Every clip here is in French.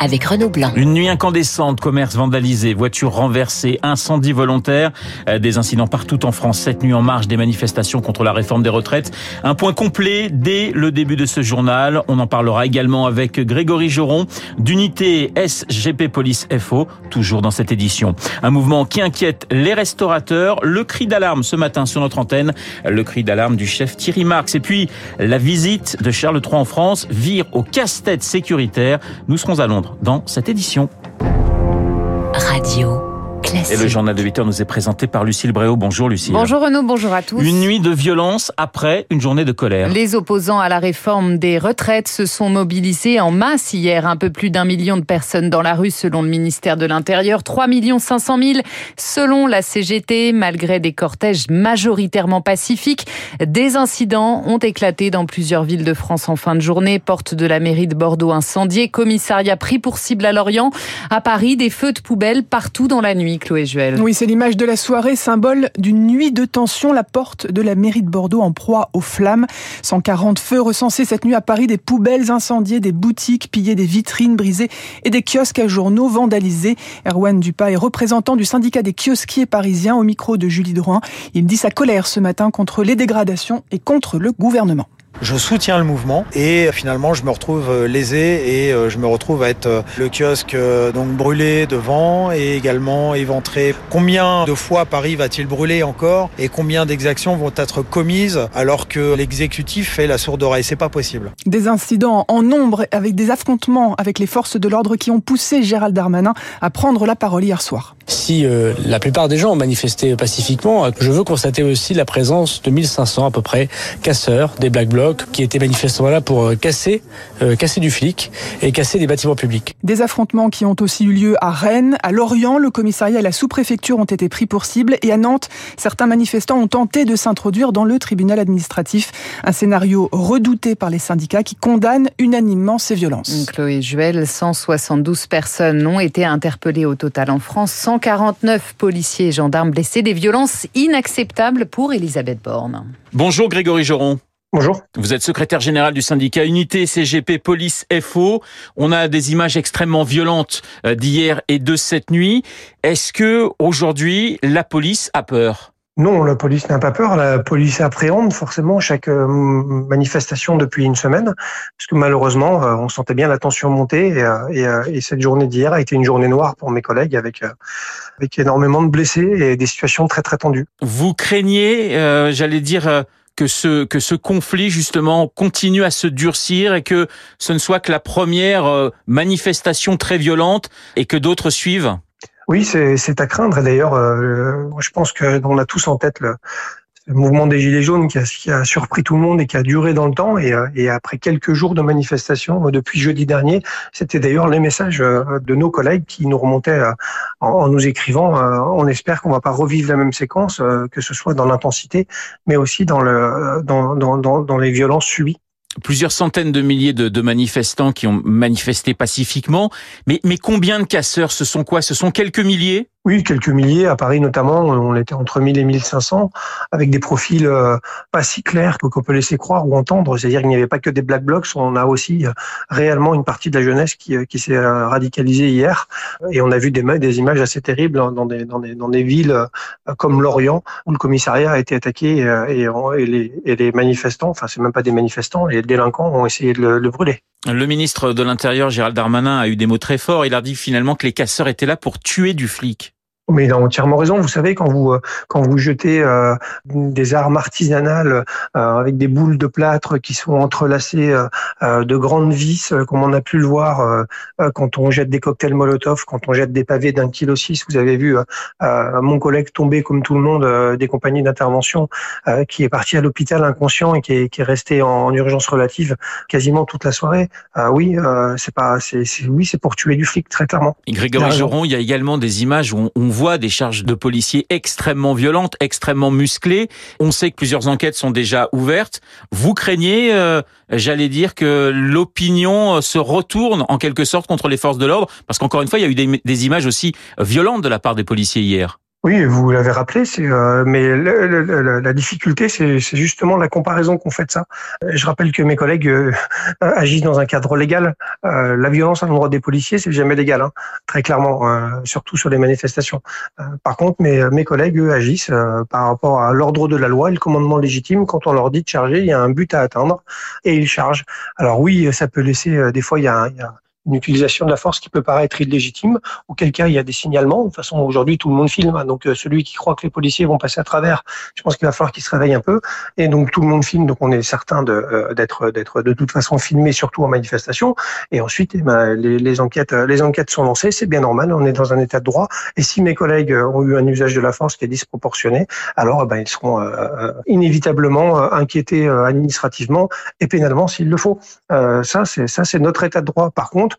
avec Blanc. Une nuit incandescente, commerce vandalisé, voitures renversées, incendie volontaire, euh, des incidents partout en France cette nuit en marge des manifestations contre la réforme des retraites. Un point complet dès le début de ce journal. On en parlera également avec Grégory Joron d'unité SGP Police FO, toujours dans cette édition. Un mouvement qui inquiète les restaurateurs. Le cri d'alarme ce matin sur notre antenne, le cri d'alarme du chef Thierry Marx. Et puis la visite de Charles III en France vire au casse-tête sécuritaire. Nous serons à Londres dans cette édition. Et le journal de 8 heures nous est présenté par Lucille Bréau. Bonjour Lucille. Bonjour Renaud, bonjour à tous. Une nuit de violence après une journée de colère. Les opposants à la réforme des retraites se sont mobilisés en masse hier. Un peu plus d'un million de personnes dans la rue selon le ministère de l'Intérieur. 3 500 000 selon la CGT. Malgré des cortèges majoritairement pacifiques, des incidents ont éclaté dans plusieurs villes de France en fin de journée. Porte de la mairie de Bordeaux incendiée. Commissariat pris pour cible à Lorient. À Paris, des feux de poubelle partout dans la nuit. Chloé Oui, c'est l'image de la soirée, symbole d'une nuit de tension. La porte de la mairie de Bordeaux en proie aux flammes. 140 feux recensés cette nuit à Paris, des poubelles incendiées, des boutiques pillées, des vitrines brisées et des kiosques à journaux vandalisés. Erwan Dupas est représentant du syndicat des kiosquiers parisiens au micro de Julie Drouin. Il dit sa colère ce matin contre les dégradations et contre le gouvernement je soutiens le mouvement et finalement je me retrouve euh, lésé et euh, je me retrouve à être euh, le kiosque donc brûlé devant et également éventré. Combien de fois Paris va-t-il brûler encore et combien d'exactions vont être commises alors que l'exécutif fait la sourde oreille? C'est pas possible. Des incidents en nombre avec des affrontements avec les forces de l'ordre qui ont poussé Gérald Darmanin à prendre la parole hier soir. Si euh, la plupart des gens ont manifesté pacifiquement, je veux constater aussi la présence de 1500 à peu près casseurs, des black blocs, qui étaient manifestement là pour euh, casser, euh, casser du flic et casser des bâtiments publics. Des affrontements qui ont aussi eu lieu à Rennes, à Lorient, le commissariat et la sous-préfecture ont été pris pour cible et à Nantes, certains manifestants ont tenté de s'introduire dans le tribunal administratif. Un scénario redouté par les syndicats qui condamnent unanimement ces violences. Chloé Juel, 172 personnes ont été interpellées au total en France, 149 policiers et gendarmes blessés, des violences inacceptables pour Elisabeth Borne. Bonjour Grégory Joron. Bonjour. Vous êtes secrétaire général du syndicat Unité CGP Police FO. On a des images extrêmement violentes euh, d'hier et de cette nuit. Est-ce que aujourd'hui la police a peur? Non, la police n'a pas peur. La police appréhende forcément chaque euh, manifestation depuis une semaine, parce que malheureusement, euh, on sentait bien la tension monter. Et, et cette journée d'hier a été une journée noire pour mes collègues, avec énormément de blessés et des situations très très tendues. Vous craignez, j'allais dire que ce conflit justement continue à se durcir et que ce ne soit que la première euh, manifestation très violente et que d'autres suivent? Oui, c'est à craindre. D'ailleurs, euh, je pense que on a tous en tête le, mouvement des Gilets jaunes qui a, surpris tout le monde et qui a duré dans le temps. Et, euh, après quelques jours de manifestation euh, depuis jeudi dernier, c'était d'ailleurs les messages de nos collègues qui nous remontaient en, nous écrivant. On espère qu'on va pas revivre la même séquence, que ce soit dans l'intensité, mais aussi dans, le, dans, dans les violences subies plusieurs centaines de milliers de, manifestants qui ont manifesté pacifiquement. Mais, mais combien de casseurs? Ce sont quoi? Ce sont quelques milliers? Oui, quelques milliers à Paris notamment. On était entre 1000 et 1500 avec des profils euh, pas si clairs qu'on peut laisser croire ou entendre. C'est-à-dire qu'il n'y avait pas que des black blocs. On a aussi euh, réellement une partie de la jeunesse qui, euh, qui s'est radicalisée hier. Et on a vu des, des images assez terribles dans des, dans des, dans des villes comme Lorient où le commissariat a été attaqué et, et, les, et les manifestants, enfin c'est même pas des manifestants, les délinquants ont essayé de le, le brûler. Le ministre de l'Intérieur, Gérald Darmanin, a eu des mots très forts. Il a dit finalement que les casseurs étaient là pour tuer du flic. Mais il a entièrement raison. Vous savez, quand vous euh, quand vous jetez euh, des armes artisanales euh, avec des boules de plâtre qui sont entrelacées de grandes vis, comme on a pu le voir quand on jette des cocktails Molotov, quand on jette des pavés d'un kilo six. Vous avez vu mon collègue tomber comme tout le monde des compagnies d'intervention, qui est parti à l'hôpital inconscient et qui est, qui est resté en, urgence relative quasiment toute la soirée. oui, c'est pas, c'est oui, c'est pour tuer du flic très clairement. Grégory Joron, il y a également des images où on, on voit des charges de policiers extrêmement violentes, extrêmement musclées. On sait que plusieurs enquêtes sont déjà ouvertes. Vous craignez, euh, j'allais dire, que l'opinion se retourne en quelque sorte contre les forces de l'ordre? Parce qu'encore une fois, il y a eu des images aussi violentes de la part des policiers hier. Oui, vous l'avez rappelé, euh, mais le, la difficulté, c'est justement la comparaison qu'on fait de ça. Je rappelle que mes collègues euh, agissent dans un cadre légal. Euh, la violence à l'endroit des policiers, c'est jamais légal, hein, très clairement, euh, surtout sur les manifestations. Par contre, mes, collègues agissent par rapport à l'ordre de la loi et le commandement légitime. Quand on leur dit de charger, il y a un but à atteindre et ils chargent. Alors oui, ça peut laisser des fois, il y y a une utilisation de la force qui peut paraître illégitime, auquel cas il y a des signalements. De toute façon, aujourd'hui, tout le monde filme. Hein. donc, euh, celui qui croit que les policiers vont passer à travers, je pense qu'il va falloir qu'il se réveille un peu. Et donc, tout le monde filme. Donc, on est certain euh, d'être d'être de toute façon filmé, surtout en manifestation. Et ensuite, eh ben, les, les, enquêtes les enquêtes sont lancées. C'est bien normal. On est dans un état de droit. Et si mes collègues ont eu un usage de la force qui est disproportionné, alors eh ben, ils seront euh, inévitablement inquiétés administrativement et pénalement s'il le faut. ça, c'est ça, c'est notre état de droit. Par contre,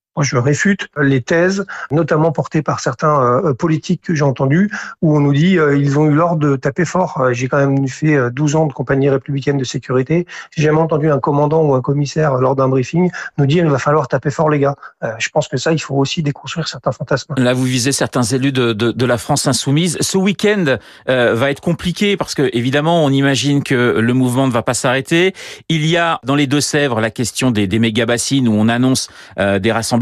moi, je réfute les thèses, notamment portées par certains euh, politiques que j'ai entendus, où on nous dit euh, ils ont eu l'ordre de taper fort. Euh, j'ai quand même fait 12 ans de compagnie républicaine de sécurité. J'ai jamais entendu un commandant ou un commissaire lors d'un briefing nous dire il va falloir taper fort les gars. je pense que ça, il faut aussi déconstruire certains fantasmes. Là, vous visez certains élus de, de, de la France insoumise. Ce week-end va être compliqué parce que évidemment, on imagine que le mouvement ne va pas s'arrêter. Il y a dans les Deux-Sèvres la question des, des méga bassines où on annonce des rassemblements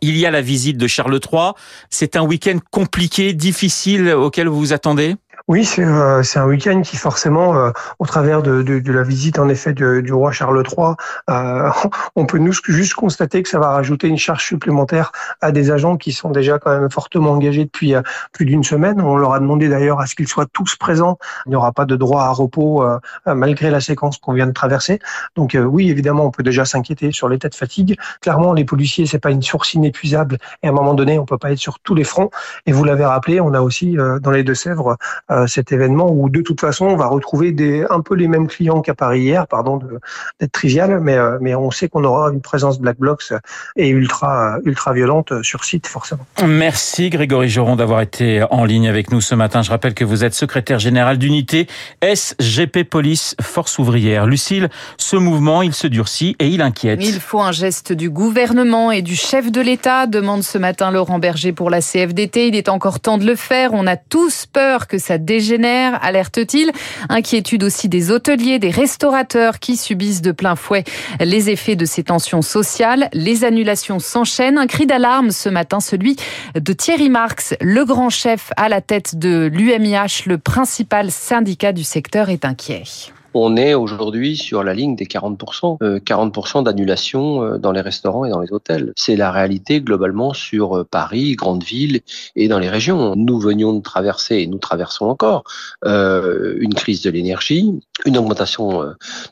Il y a la visite de Charles III. C'est un week-end compliqué, difficile auquel vous vous attendez? Oui, c'est euh, un week-end qui forcément, euh, au travers de, de, de, la visite en effet du, du roi Charles III, euh, on peut nous juste constater que ça va rajouter une charge supplémentaire à des agents qui sont déjà quand même fortement engagés depuis euh, plus d'une semaine. On leur a demandé d'ailleurs à ce qu'ils soient tous présents. Il n'y aura pas de droit à repos euh, malgré la séquence qu'on vient de traverser. Donc oui, évidemment, on peut déjà s'inquiéter sur l'état de fatigue. Clairement, les policiers, c'est pas une source inépuisable et à un moment donné, on peut pas être sur tous les fronts. Et vous l'avez rappelé, on a aussi dans les Deux-Sèvres cet événement où de toute façon on va retrouver des, un peu les mêmes clients qu'à Paris hier, pardon d'être trivial, mais, euh, mais on sait qu'on aura une présence Black Blocs et ultra, ultra violente sur site forcément. Merci Grégory Joron d'avoir été en ligne avec nous ce matin. Je rappelle que vous êtes secrétaire général d'unité SGP Police Force Ouvrière. Lucille, ce mouvement, il se durcit et il inquiète. Il faut un geste du gouvernement et du chef de l'État, demande ce matin Laurent Berger pour la CFDT. Il est encore temps de le faire. On a tous peur que ça dégénère, alerte-t-il. Inquiétude aussi des hôteliers, des restaurateurs qui subissent de plein fouet les effets de ces tensions sociales. Les annulations s'enchaînent. Un cri d'alarme ce matin, celui de Thierry Marx, le grand chef à la tête de l'UMIH, le principal syndicat du secteur, est inquiet on est aujourd'hui sur la ligne des 40%, 40% euh, d'annulation euh, dans les restaurants et dans les hôtels. C'est la réalité globalement sur euh, Paris, grandes villes et dans les régions. Nous venions de traverser, et nous traversons encore, une crise de l'énergie, une augmentation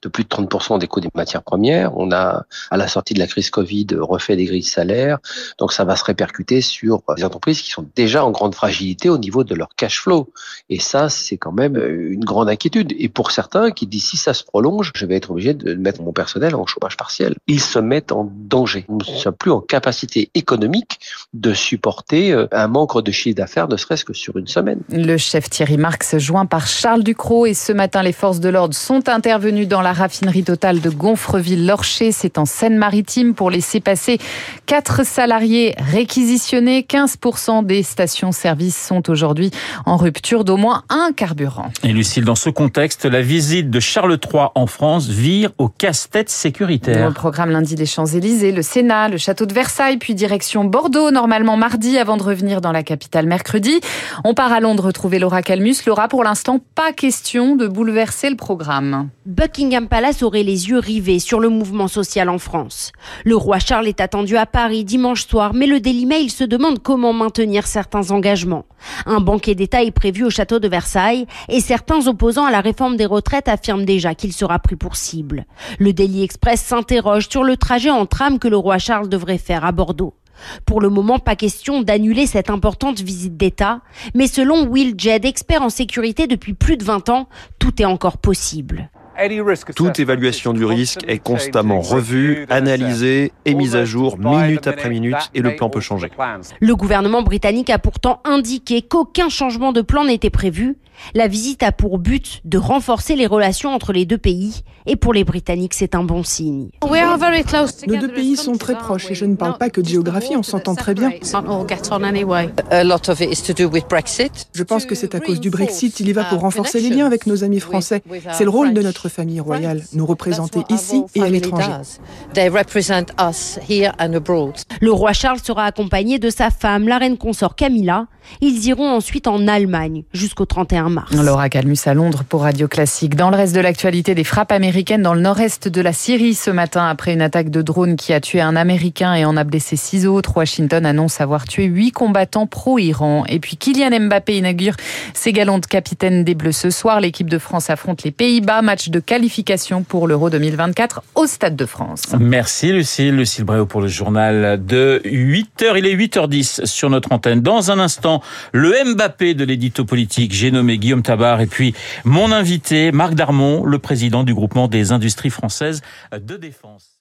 de plus de 30% des coûts des matières premières. On a, à la sortie de la crise Covid, refait des grilles de salaire. Donc ça va se répercuter sur les entreprises qui sont déjà en grande fragilité au niveau de leur cash flow. Et ça, c'est quand même une grande inquiétude. Et pour certains qui dit si ça se prolonge, je vais être obligé de mettre mon personnel en chômage partiel. Ils se mettent en danger. Nous ne sommes plus en capacité économique de supporter euh, un manque de chiffre d'affaires, ne serait-ce que sur une semaine. Le chef Thierry Marx, joint par Charles Ducrot, et ce matin, les forces de l'ordre sont intervenues dans la raffinerie totale de Gonfreville-Lorcher. C'est en Seine-Maritime pour laisser passer quatre salariés réquisitionnés. 15% des stations-service sont aujourd'hui en rupture d'au moins un carburant. Et Lucille, dans ce contexte, la visite de Charles III en France vire au casse-tête sécuritaire. Le programme lundi des Champs-Élysées, le Sénat, le château de Versailles, puis direction Bordeaux, normalement mardi, avant de revenir dans la capitale mercredi. On part à Londres retrouver Laura Calmus. Laura, pour l'instant, pas question de bouleverser le programme. Buckingham Palace aurait les yeux rivés sur le mouvement social en France. Le roi Charles est attendu à Paris dimanche soir, mais le Daily Mail se demande comment maintenir certains engagements. Un banquet d'État est prévu au château de Versailles et certains opposants à la réforme des retraites affirment affirme déjà qu'il sera pris pour cible. Le Daily Express s'interroge sur le trajet en tram que le roi Charles devrait faire à Bordeaux. Pour le moment, pas question d'annuler cette importante visite d'État, mais selon Will Jed, expert en sécurité depuis plus de 20 ans, tout est encore possible. Toute évaluation du risque est constamment revue, analysée et mise à jour minute après minute et le plan peut changer. Le gouvernement britannique a pourtant indiqué qu'aucun changement de plan n'était prévu la visite a pour but de renforcer les relations entre les deux pays et pour les Britanniques, c'est un bon signe. Nos deux pays sont très proches et je ne parle pas que de géographie, on s'entend très bien. Je pense que c'est à cause du Brexit, il y va pour renforcer les liens avec nos amis français. C'est le rôle de notre famille royale, nous représenter ici et à l'étranger. Le roi Charles sera accompagné de sa femme, la reine consort Camilla. Ils iront ensuite en Allemagne jusqu'au 31 mars. Laura Calmus à Londres pour Radio Classique. Dans le reste de l'actualité, des frappes américaines dans le nord-est de la Syrie ce matin après une attaque de drone qui a tué un Américain et en a blessé six autres. Washington annonce avoir tué huit combattants pro-Iran. Et puis Kylian Mbappé inaugure ses galons de capitaine des Bleus ce soir. L'équipe de France affronte les Pays-Bas. Match de qualification pour l'Euro 2024 au Stade de France. Merci Lucille. Lucille Bréau pour le journal de 8h. Il est 8h10 sur notre antenne. Dans un instant, le Mbappé de l'édito politique. J'ai nommé Guillaume Tabar et puis mon invité, Marc Darmon, le président du groupement des industries françaises de défense.